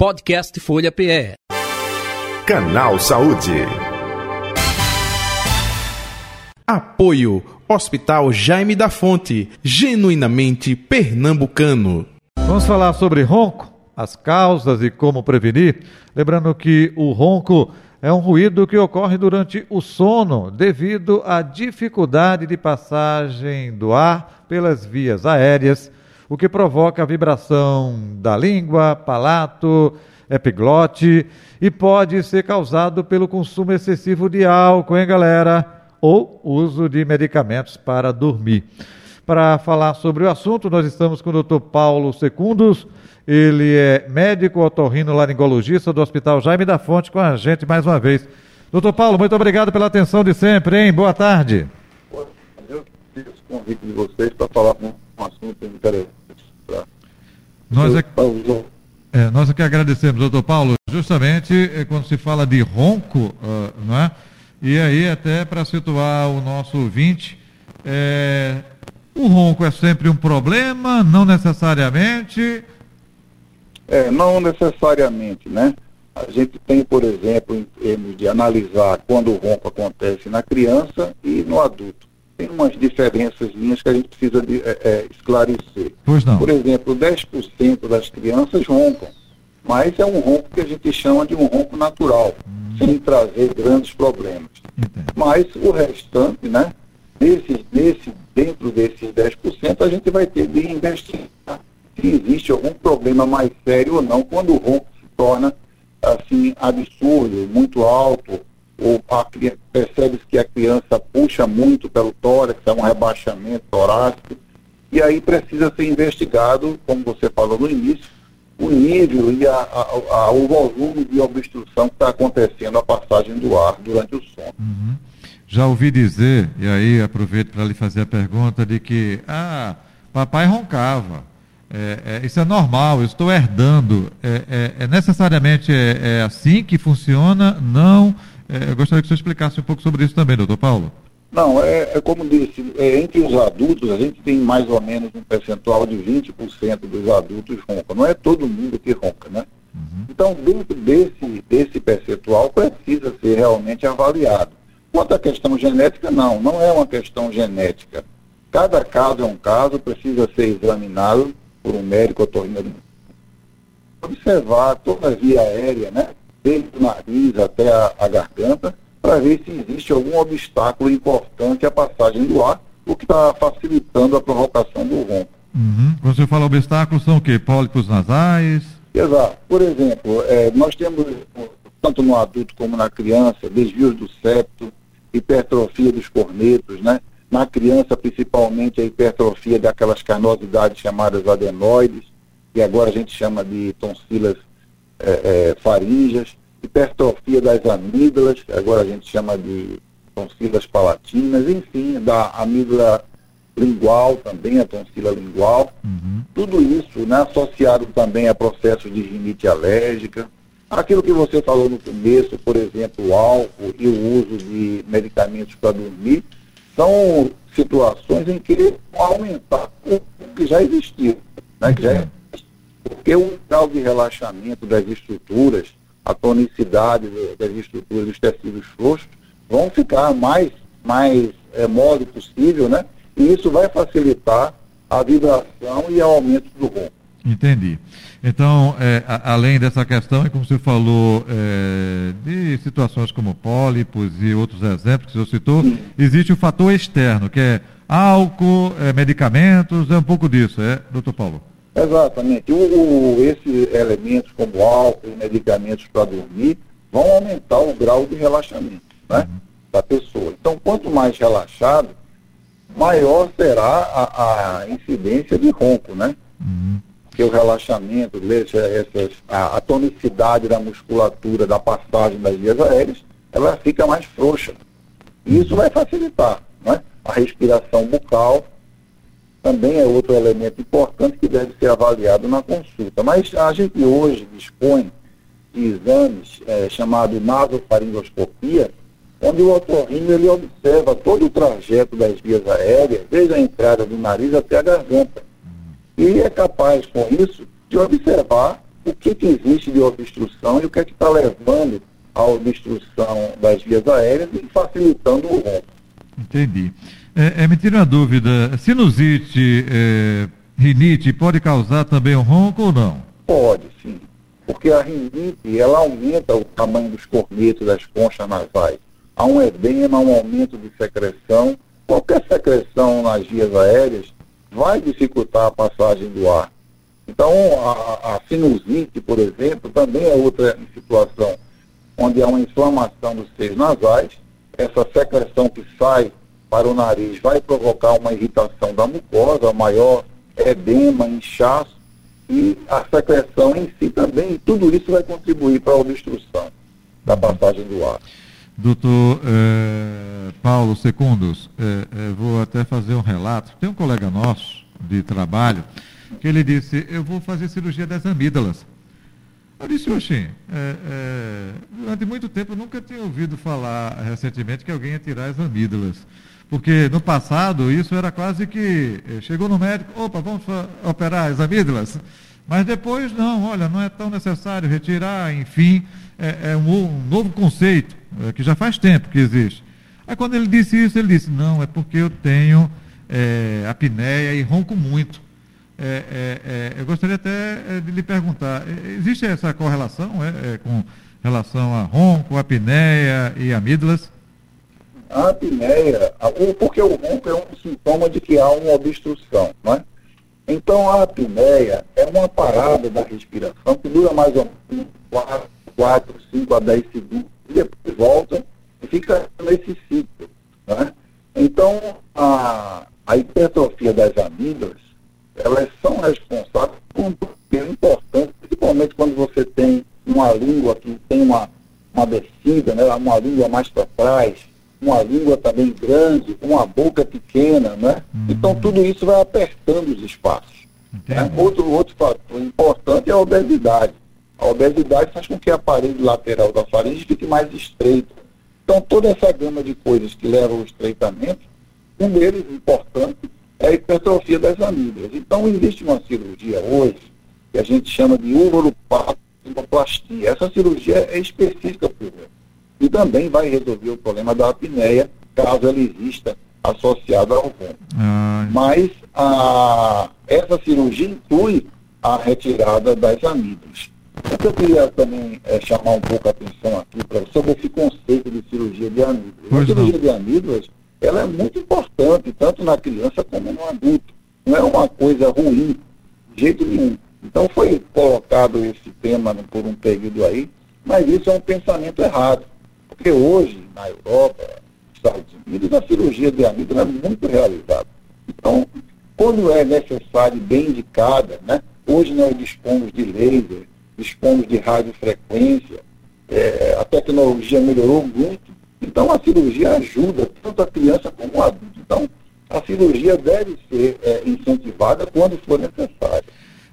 Podcast Folha PE. Canal Saúde. Apoio Hospital Jaime da Fonte, genuinamente pernambucano. Vamos falar sobre ronco, as causas e como prevenir. Lembrando que o ronco é um ruído que ocorre durante o sono devido à dificuldade de passagem do ar pelas vias aéreas, o que provoca vibração da língua, palato, epiglote e pode ser causado pelo consumo excessivo de álcool, hein, galera? Ou uso de medicamentos para dormir. Para falar sobre o assunto, nós estamos com o Dr. Paulo Secundos. Ele é médico otorrino laringologista do Hospital Jaime da Fonte com a gente mais uma vez. Doutor Paulo, muito obrigado pela atenção de sempre, hein? Boa tarde. Eu fiz o convite de vocês para falar um assunto interessante. Nós é, é, nós que agradecemos, doutor Paulo, justamente é, quando se fala de ronco, uh, não é? E aí, até para situar o nosso ouvinte, é, o ronco é sempre um problema, não necessariamente? É, não necessariamente, né? A gente tem, por exemplo, em termos de analisar quando o ronco acontece na criança e no adulto. Tem umas diferenças linhas que a gente precisa de, é, é, esclarecer. Pois não. Por exemplo, 10% das crianças roncam, mas é um ronco que a gente chama de um ronco natural, hum. sem trazer grandes problemas. Entendi. Mas o restante, né? Desse, desse, dentro desses 10%, a gente vai ter de investigar se existe algum problema mais sério ou não, quando o ronco se torna assim absurdo, muito alto, ou percebe-se que a criança puxa muito pelo tórax, é um rebaixamento torácico, e aí precisa ser investigado, como você falou no início, o nível e a, a, a, o volume de obstrução que está acontecendo a passagem do ar durante o sono. Uhum. Já ouvi dizer, e aí aproveito para lhe fazer a pergunta, de que, ah, papai roncava. É, é, isso é normal, eu estou herdando. É, é, é necessariamente é, é, assim que funciona? Não. Eu gostaria que você explicasse um pouco sobre isso também, doutor Paulo. Não, é, como disse, entre os adultos a gente tem mais ou menos um percentual de 20% dos adultos roncam. Não é todo mundo que ronca, né? Uhum. Então, dentro desse, desse percentual, precisa ser realmente avaliado. Quanto à questão genética, não, não é uma questão genética. Cada caso é um caso, precisa ser examinado por um médico otorrino. Observar toda a via aérea, né? Desde o nariz até a, a garganta, para ver se existe algum obstáculo importante à passagem do ar, o que está facilitando a provocação do ronco. Uhum. Quando você fala obstáculos, são o quê? Pólipos nasais? Exato. Por exemplo, é, nós temos, tanto no adulto como na criança, desvios do septo, hipertrofia dos cornetos, né? Na criança, principalmente, a hipertrofia daquelas carnosidades chamadas adenoides, que agora a gente chama de tonsilas é, é, hipertrofia das amígdalas, agora a gente chama de tonsilas palatinas, enfim, da amígdala lingual também, a tonsila lingual. Uhum. Tudo isso né, associado também a processos de rinite alérgica, Aquilo que você falou no começo, por exemplo, o álcool e o uso de medicamentos para dormir, são situações em que vão aumentar o que já existiu. Né? Que já é, porque o grau de relaxamento das estruturas, a tonicidade das estruturas dos tecidos frouxos vão ficar mais, mais é, mole possível, né? E isso vai facilitar a vibração e o aumento do ronco. Entendi. Então, é, a, além dessa questão, como você falou, é, de situações como pólipos e outros exemplos que você citou, Sim. existe o fator externo, que é álcool, é, medicamentos, é um pouco disso, é, doutor Paulo? Exatamente. O, o, esses elementos como álcool e medicamentos para dormir vão aumentar o grau de relaxamento né, uhum. da pessoa. Então, quanto mais relaxado, maior será a, a incidência de ronco, né? Uhum porque o relaxamento, essas, a, a, tonicidade da musculatura da passagem das vias aéreas, ela fica mais frouxa. E isso vai facilitar. Né? A respiração bucal também é outro elemento importante que deve ser avaliado na consulta. Mas a gente hoje dispõe de exames é, chamados nasofaringoscopia, onde o otorrino ele observa todo o trajeto das vias aéreas, desde a entrada do nariz até a garganta e é capaz, com isso, de observar o que, que existe de obstrução e o que é que está levando à obstrução das vias aéreas e facilitando o ronco. Entendi. É, é, me tira uma dúvida, sinusite, é, rinite, pode causar também um ronco ou não? Pode, sim. Porque a rinite, ela aumenta o tamanho dos cornetos das conchas nasais. Há um edema, um aumento de secreção. Qualquer secreção nas vias aéreas vai dificultar a passagem do ar. Então, a, a sinusite, por exemplo, também é outra situação onde há uma inflamação dos seios nasais. Essa secreção que sai para o nariz vai provocar uma irritação da mucosa, maior edema, inchaço, e a secreção em si também, tudo isso vai contribuir para a obstrução da passagem do ar. Doutor eh, Paulo Secundos, eh, eh, vou até fazer um relato. Tem um colega nosso de trabalho que ele disse, eu vou fazer cirurgia das amígdalas. Eu disse, oxi, durante muito tempo eu nunca tinha ouvido falar recentemente que alguém ia tirar as amígdalas. Porque no passado isso era quase que chegou no médico, opa, vamos operar as amígdalas. Mas depois não, olha, não é tão necessário retirar, enfim, é, é um, um, novo conceito, é, que já faz tempo que existe. Aí quando ele disse isso, ele disse, não, é porque eu tenho é, apneia e ronco muito. É, é, é, eu gostaria até de lhe perguntar, existe essa correlação com relação a ronco, apneia e amígdalas? A apneia, porque o ronco é um sintoma de que há uma obstrução, não é? Então, a apneia é uma parada da respiração que dura mais ou menos 4, 4 5 a 10 segundos, e depois volta e fica nesse ciclo. Né? Então, a, a hipertrofia das amígdalas, elas são responsáveis por um papel importante, principalmente quando você tem uma língua que tem uma, uma descida, né? uma língua mais para trás, uma língua também grande, uma boca pequena, né? Uhum. Então tudo isso vai apertando os espaços. Né? Outro, outro fator importante é a obesidade. A obesidade faz com que a parede lateral da faringe fique mais estreita. Então toda essa gama de coisas que levam ao estreitamento, um deles importante é a hipertrofia das amígdalas. Então existe uma cirurgia hoje que a gente chama de uroplastia. Essa cirurgia é específica para o e também vai resolver o problema da apneia, caso ela exista associada ao ronco. Ah. Mas a, essa cirurgia inclui a retirada das amígdalas. O que eu queria também é, chamar um pouco a atenção aqui para sobre esse conceito de cirurgia de amígdalas. Pois a cirurgia não. de amígdalas ela é muito importante, tanto na criança como no adulto. Não é uma coisa ruim, de jeito nenhum. Então foi colocado esse tema por um período aí, mas isso é um pensamento errado. Porque hoje, na Europa, nos Estados Unidos, a cirurgia de amígdala é muito realizada. Então, quando é necessário e bem indicada, né? hoje nós dispomos de laser, dispomos de radiofrequência, é, a tecnologia melhorou muito, então a cirurgia ajuda tanto a criança como o adulto. Então, a cirurgia deve ser é, incentivada quando for necessária.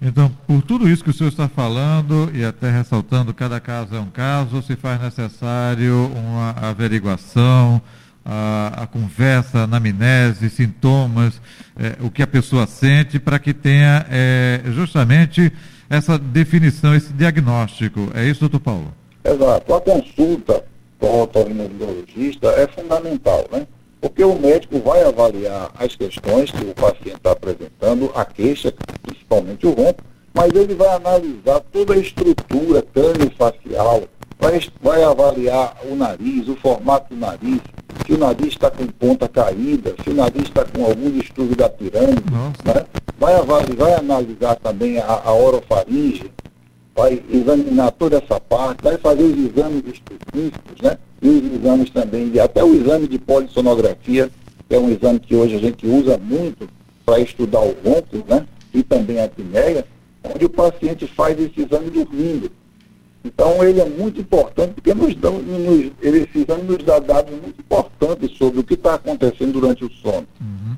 Então, por tudo isso que o senhor está falando, e até ressaltando, cada caso é um caso, se faz necessário uma averiguação, a, a conversa, a anamnese, sintomas, é, o que a pessoa sente, para que tenha é, justamente essa definição, esse diagnóstico. É isso, doutor Paulo? Exato. A consulta com o otorrinolaringologista é fundamental, né? Porque o médico vai avaliar as questões que o paciente está apresentando, a queixa, principalmente o ronco, mas ele vai analisar toda a estrutura crânio-facial, vai, vai avaliar o nariz, o formato do nariz, se o nariz está com ponta caída, se o nariz está com algum distúrbio da pirâmide, né? vai, avaliar, vai analisar também a, a orofaringe, vai examinar toda essa parte, vai fazer os exames específicos, né? E os exames também, de, até o exame de polissonografia, que é um exame que hoje a gente usa muito para estudar o ronco, né? E também a apneia, onde o paciente faz esse exame dormindo. Então ele é muito importante porque nos dão, nos, esse exame nos dá dados muito importantes sobre o que está acontecendo durante o sono. Uhum.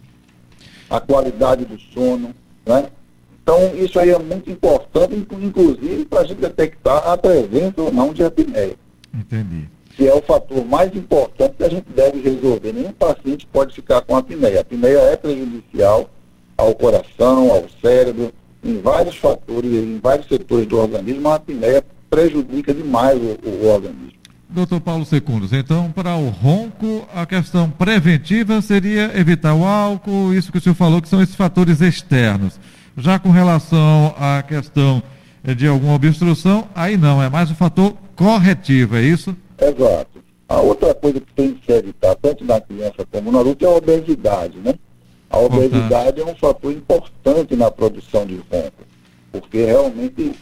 A qualidade do sono, né? Então, isso aí é muito importante, inclusive para a gente detectar a presença ou não de apneia. Entendi. Que é o fator mais importante que a gente deve resolver. Nenhum paciente pode ficar com apneia. A apneia é prejudicial ao coração, ao cérebro, em vários fatores, em vários setores do organismo, a apneia prejudica demais o, o organismo. Doutor Paulo Secundos, então, para o ronco, a questão preventiva seria evitar o álcool, isso que o senhor falou, que são esses fatores externos. Já com relação à questão de alguma obstrução, aí não, é mais o fator corretivo, é isso? Exato. A outra coisa que tem que se evitar, tanto na criança como no adulto, é a obesidade, né? A obesidade é um fator importante na produção de ronco, porque realmente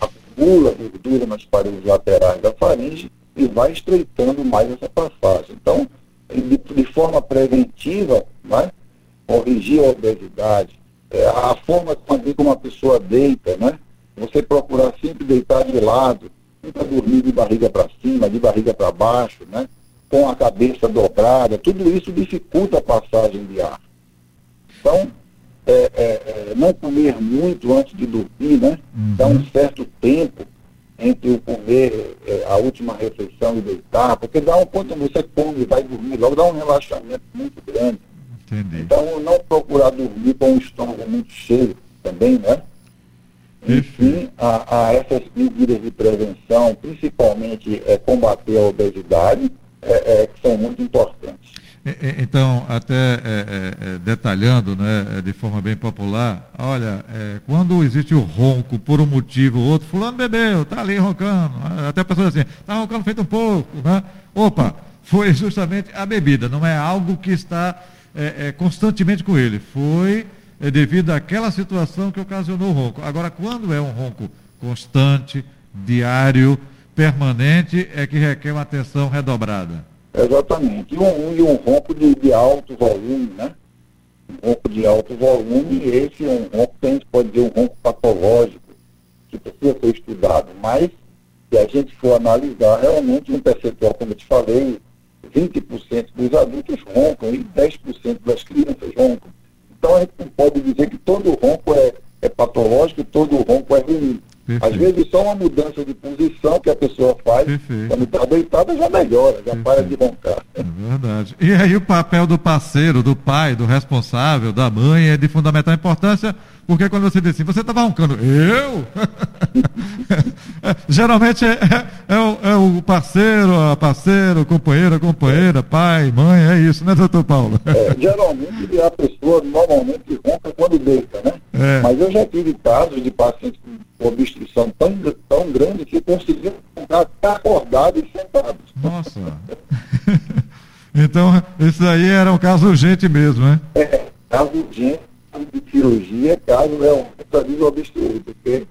acumula gordura nas paredes laterais da faringe e vai estreitando mais essa passagem. Então, de, de forma preventiva, né, corrigir a obesidade, a forma como a pessoa deita, né? Você procurar sempre deitar de lado, nunca dormir de barriga para cima, de barriga para baixo, né? Com a cabeça dobrada, tudo isso dificulta a passagem de ar. Então, é, é, é não comer muito antes de dormir, né? Uhum. Dar um certo tempo entre o comer é, a última refeição e deitar, porque dá um quando você come e vai dormir logo, dá um relaxamento muito grande. Entendi. Então, não procurar dormir com o estômago muito cheio também, né? Enfim, a, a essas medidas de prevenção, principalmente é, combater a obesidade, é, é, que são muito importantes. Então, até é, é, é, detalhando né, de forma bem popular, olha, é, quando existe o ronco por um motivo ou outro, fulano bebeu, está ali roncando, até a pessoa assim, está roncando feito um pouco, né? Opa, foi justamente a bebida, não é algo que está é, constantemente com ele, foi devido àquela situação que ocasionou o ronco. Agora, quando é um ronco constante, diário, permanente, é que requer uma atenção redobrada. Exatamente. E um, e um ronco de, de, alto volume, né? Um ronco de alto volume, esse é um ronco que a gente pode dizer um ronco patológico, que precisa ser estudado. Mas, se a gente for analisar, realmente um percentual, como eu te falei, 20% dos adultos roncam e 10% das crianças roncam. Então a gente não pode dizer que todo ronco é, é patológico, todo ronco é ruim. Perfeito. Às vezes só uma mudança de posição que a pessoa faz, Perfeito. quando está deitada, já melhora, já Perfeito. para de roncar. É verdade. E aí o papel do parceiro, do pai, do responsável, da mãe é de fundamental importância, porque quando você diz assim, você estava roncando, eu? Geralmente é, é, é, o, é, parceiro, a parceira, o companheiro, a companheira, pai, mãe, é isso, né, doutor Paulo? É, geralmente a pessoa normalmente ronca quando deita, né? É. Mas eu já tive casos de pacientes com obstrução tão, tão grande que conseguiram roncar acordados e sentados. Nossa! então, isso aí era um caso urgente mesmo, né? É, caso urgente de cirurgia, caso realmente é obstruído, porque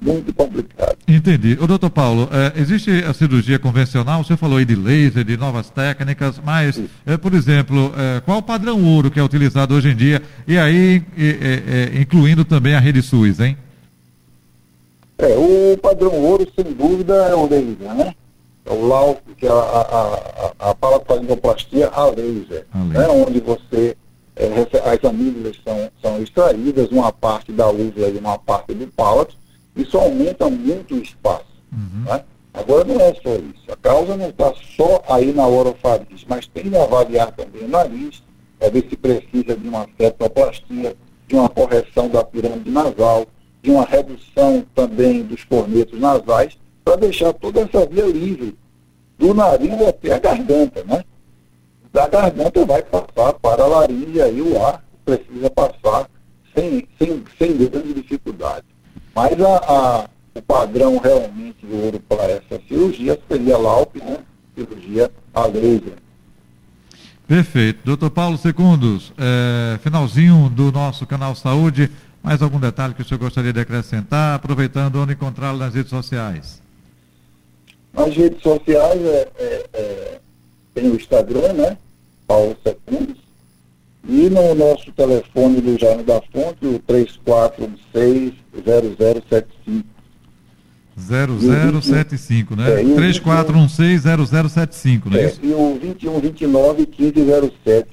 muito complicado. Entendi. O doutor Paulo, é, existe a cirurgia convencional, você falou aí de laser, de novas técnicas, mas, é, por exemplo, é, qual o padrão ouro que é utilizado hoje em dia? E aí, incluindo também a rede SUS, hein? É, o padrão ouro, sem dúvida, é o laser, né? É o LAU, que é a, a, a, a palatalingoplastia a laser, a laser. Né? onde você, é, as amígdalas são, são extraídas, uma parte da úvula e uma parte do palato, isso aumenta muito o espaço. Uhum. Né? Agora não é só isso. A causa não está só aí na orofaringe, mas tem que avaliar também o nariz, para ver se precisa de uma septoplastia, de uma correção da pirâmide nasal, de uma redução também dos cornetos nasais, para deixar toda essa via livre, do nariz até a garganta, né? Da garganta vai passar para a laringe, aí o ar precisa passar sem, sem, sem grande dificuldade. Mas a, a, o padrão realmente de ouro para essa cirurgia seria a LAUP, né? Cirurgia a laser. Perfeito. Doutor Paulo Secundos, é, finalzinho do nosso canal Saúde, mais algum detalhe que o senhor gostaria de acrescentar, aproveitando onde encontrá-lo nas redes sociais? Nas redes sociais é, é, é, tem o Instagram, né? Paulo Secundos, e no nosso telefone do Jaime da Fonte, o 3416-0075. 0075, né? É, 3416-0075, né? É, e o 2129-1507.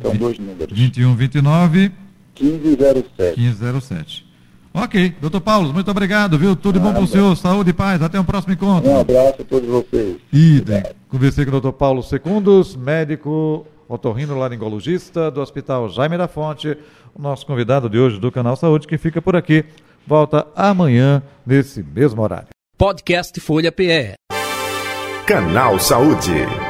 São dois números. 2129 1507. 1507. Ok, doutor Paulo, muito obrigado, viu? Tudo de bom para o senhor, saúde e paz. Até um próximo encontro. Um abraço a todos vocês. Idem. Conversei com o doutor Paulo Secundos, médico otorrinolaringologista do Hospital Jaime da Fonte, o nosso convidado de hoje do Canal Saúde, que fica por aqui. Volta amanhã, nesse mesmo horário. Podcast Folha PE. Canal Saúde.